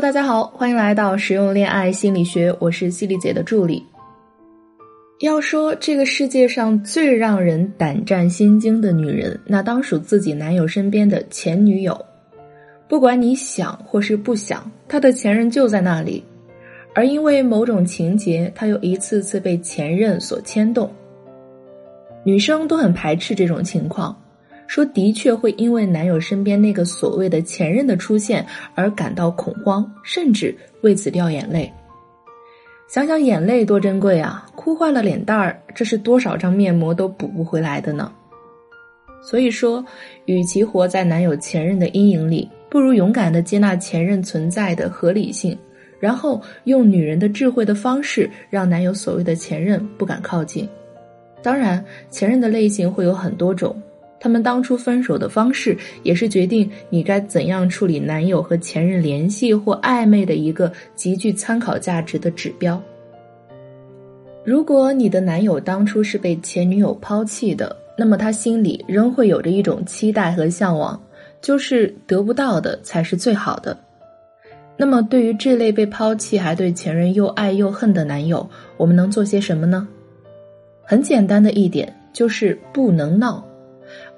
大家好，欢迎来到实用恋爱心理学，我是犀利姐的助理。要说这个世界上最让人胆战心惊的女人，那当属自己男友身边的前女友。不管你想或是不想，他的前任就在那里，而因为某种情节，他又一次次被前任所牵动。女生都很排斥这种情况。说的确会因为男友身边那个所谓的前任的出现而感到恐慌，甚至为此掉眼泪。想想眼泪多珍贵啊！哭坏了脸蛋儿，这是多少张面膜都补不回来的呢。所以说，与其活在男友前任的阴影里，不如勇敢的接纳前任存在的合理性，然后用女人的智慧的方式，让男友所谓的前任不敢靠近。当然，前任的类型会有很多种。他们当初分手的方式，也是决定你该怎样处理男友和前任联系或暧昧的一个极具参考价值的指标。如果你的男友当初是被前女友抛弃的，那么他心里仍会有着一种期待和向往，就是得不到的才是最好的。那么，对于这类被抛弃还对前任又爱又恨的男友，我们能做些什么呢？很简单的一点，就是不能闹。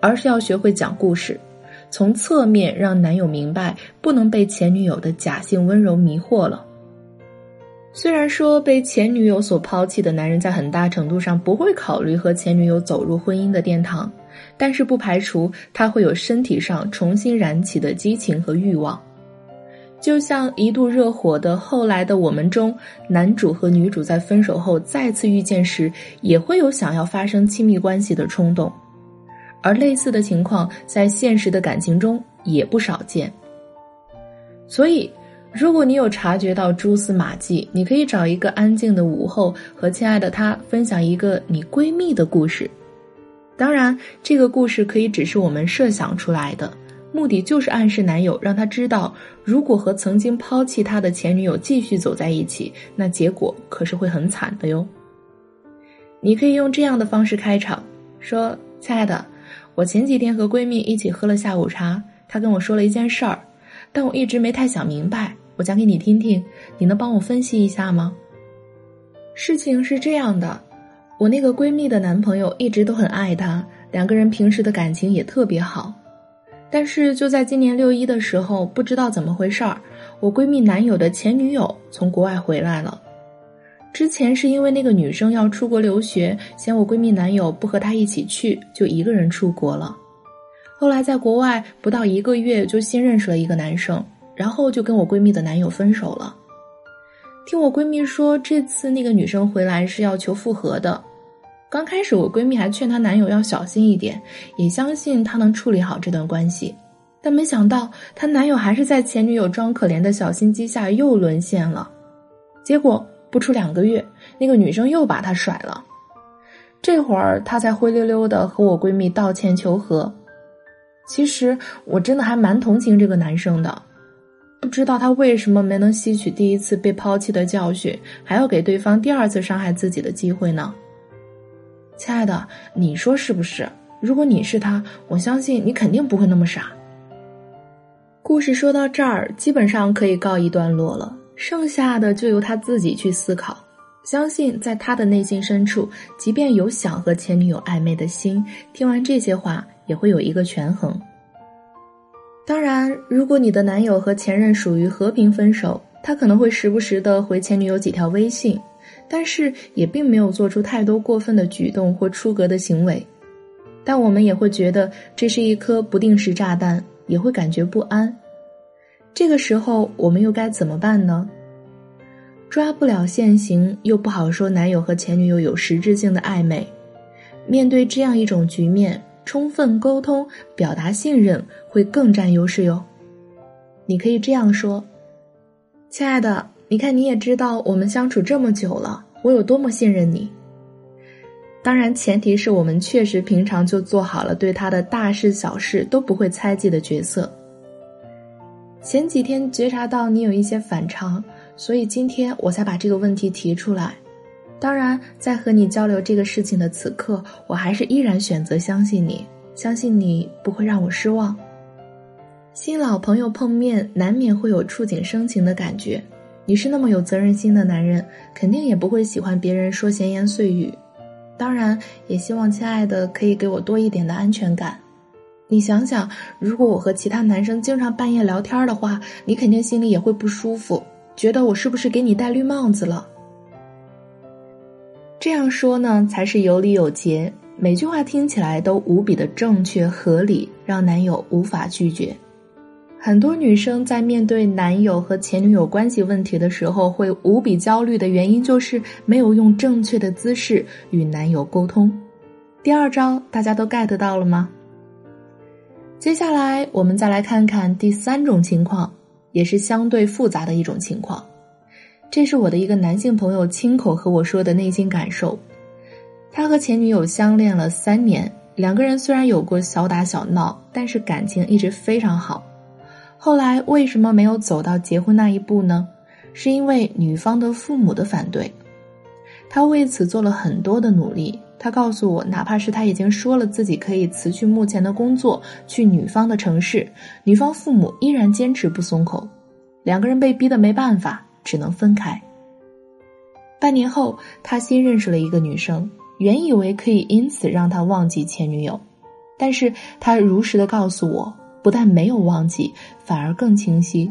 而是要学会讲故事，从侧面让男友明白，不能被前女友的假性温柔迷惑了。虽然说被前女友所抛弃的男人，在很大程度上不会考虑和前女友走入婚姻的殿堂，但是不排除他会有身体上重新燃起的激情和欲望。就像一度热火的《后来的我们》中，男主和女主在分手后再次遇见时，也会有想要发生亲密关系的冲动。而类似的情况在现实的感情中也不少见。所以，如果你有察觉到蛛丝马迹，你可以找一个安静的午后，和亲爱的他分享一个你闺蜜的故事。当然，这个故事可以只是我们设想出来的，目的就是暗示男友，让他知道，如果和曾经抛弃他的前女友继续走在一起，那结果可是会很惨的哟。你可以用这样的方式开场，说：“亲爱的。”我前几天和闺蜜一起喝了下午茶，她跟我说了一件事儿，但我一直没太想明白。我讲给你听听，你能帮我分析一下吗？事情是这样的，我那个闺蜜的男朋友一直都很爱她，两个人平时的感情也特别好。但是就在今年六一的时候，不知道怎么回事儿，我闺蜜男友的前女友从国外回来了。之前是因为那个女生要出国留学，嫌我闺蜜男友不和她一起去，就一个人出国了。后来在国外不到一个月，就新认识了一个男生，然后就跟我闺蜜的男友分手了。听我闺蜜说，这次那个女生回来是要求复合的。刚开始我闺蜜还劝她男友要小心一点，也相信他能处理好这段关系，但没想到她男友还是在前女友装可怜的小心机下又沦陷了，结果。不出两个月，那个女生又把他甩了。这会儿他才灰溜溜的和我闺蜜道歉求和。其实我真的还蛮同情这个男生的，不知道他为什么没能吸取第一次被抛弃的教训，还要给对方第二次伤害自己的机会呢？亲爱的，你说是不是？如果你是他，我相信你肯定不会那么傻。故事说到这儿，基本上可以告一段落了。剩下的就由他自己去思考。相信在他的内心深处，即便有想和前女友暧昧的心，听完这些话也会有一个权衡。当然，如果你的男友和前任属于和平分手，他可能会时不时的回前女友几条微信，但是也并没有做出太多过分的举动或出格的行为。但我们也会觉得这是一颗不定时炸弹，也会感觉不安。这个时候，我们又该怎么办呢？抓不了现行，又不好说男友和前女友有实质性的暧昧。面对这样一种局面，充分沟通、表达信任会更占优势哟。你可以这样说：“亲爱的，你看你也知道，我们相处这么久了，我有多么信任你。当然，前提是我们确实平常就做好了对他的大事小事都不会猜忌的角色。”前几天觉察到你有一些反常，所以今天我才把这个问题提出来。当然，在和你交流这个事情的此刻，我还是依然选择相信你，相信你不会让我失望。新老朋友碰面，难免会有触景生情的感觉。你是那么有责任心的男人，肯定也不会喜欢别人说闲言碎语。当然，也希望亲爱的可以给我多一点的安全感。你想想，如果我和其他男生经常半夜聊天的话，你肯定心里也会不舒服，觉得我是不是给你戴绿帽子了？这样说呢，才是有理有节，每句话听起来都无比的正确合理，让男友无法拒绝。很多女生在面对男友和前女友关系问题的时候，会无比焦虑的原因就是没有用正确的姿势与男友沟通。第二招，大家都 get 到了吗？接下来，我们再来看看第三种情况，也是相对复杂的一种情况。这是我的一个男性朋友亲口和我说的内心感受。他和前女友相恋了三年，两个人虽然有过小打小闹，但是感情一直非常好。后来为什么没有走到结婚那一步呢？是因为女方的父母的反对。他为此做了很多的努力。他告诉我，哪怕是他已经说了自己可以辞去目前的工作，去女方的城市，女方父母依然坚持不松口，两个人被逼得没办法，只能分开。半年后，他新认识了一个女生，原以为可以因此让他忘记前女友，但是他如实的告诉我，不但没有忘记，反而更清晰，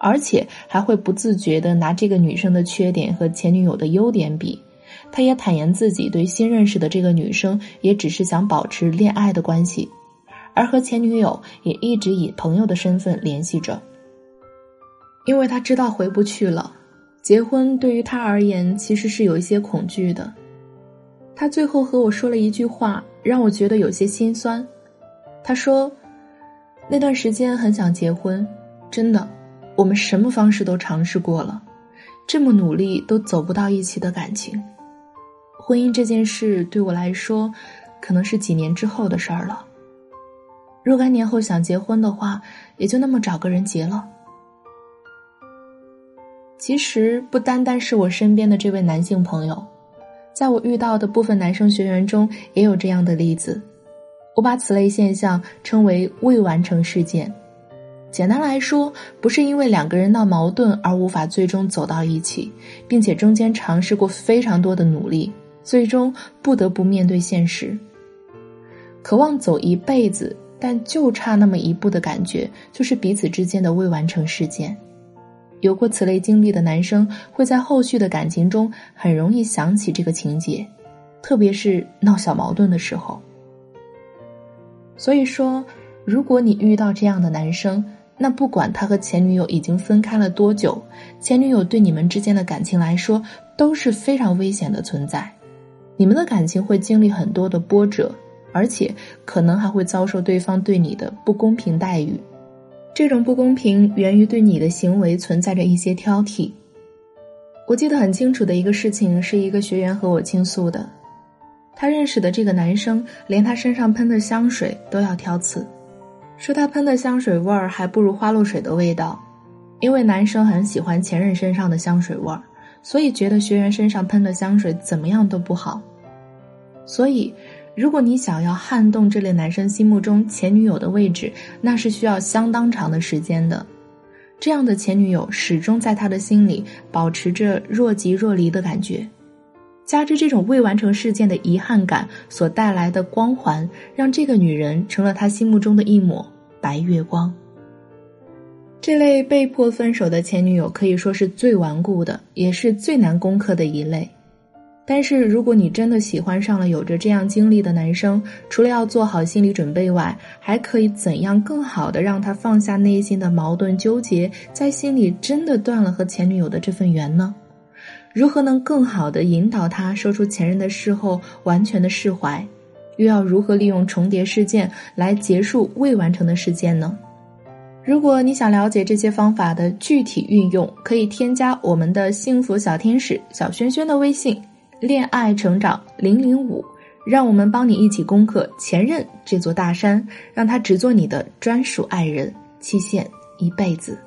而且还会不自觉的拿这个女生的缺点和前女友的优点比。他也坦言自己对新认识的这个女生也只是想保持恋爱的关系，而和前女友也一直以朋友的身份联系着。因为他知道回不去了，结婚对于他而言其实是有一些恐惧的。他最后和我说了一句话，让我觉得有些心酸。他说：“那段时间很想结婚，真的，我们什么方式都尝试过了，这么努力都走不到一起的感情。”婚姻这件事对我来说，可能是几年之后的事儿了。若干年后想结婚的话，也就那么找个人结了。其实不单单是我身边的这位男性朋友，在我遇到的部分男生学员中也有这样的例子。我把此类现象称为未完成事件。简单来说，不是因为两个人闹矛盾而无法最终走到一起，并且中间尝试过非常多的努力。最终不得不面对现实，渴望走一辈子，但就差那么一步的感觉，就是彼此之间的未完成事件。有过此类经历的男生，会在后续的感情中很容易想起这个情节，特别是闹小矛盾的时候。所以说，如果你遇到这样的男生，那不管他和前女友已经分开了多久，前女友对你们之间的感情来说都是非常危险的存在。你们的感情会经历很多的波折，而且可能还会遭受对方对你的不公平待遇。这种不公平源于对你的行为存在着一些挑剔。我记得很清楚的一个事情，是一个学员和我倾诉的。他认识的这个男生，连他身上喷的香水都要挑刺，说他喷的香水味儿还不如花露水的味道，因为男生很喜欢前任身上的香水味儿，所以觉得学员身上喷的香水怎么样都不好。所以，如果你想要撼动这类男生心目中前女友的位置，那是需要相当长的时间的。这样的前女友始终在他的心里保持着若即若离的感觉，加之这种未完成事件的遗憾感所带来的光环，让这个女人成了他心目中的一抹白月光。这类被迫分手的前女友可以说是最顽固的，也是最难攻克的一类。但是，如果你真的喜欢上了有着这样经历的男生，除了要做好心理准备外，还可以怎样更好的让他放下内心的矛盾纠结，在心里真的断了和前女友的这份缘呢？如何能更好的引导他说出前任的事后完全的释怀？又要如何利用重叠事件来结束未完成的事件呢？如果你想了解这些方法的具体运用，可以添加我们的幸福小天使小轩轩的微信。恋爱成长零零五，让我们帮你一起攻克前任这座大山，让他只做你的专属爱人，期限一辈子。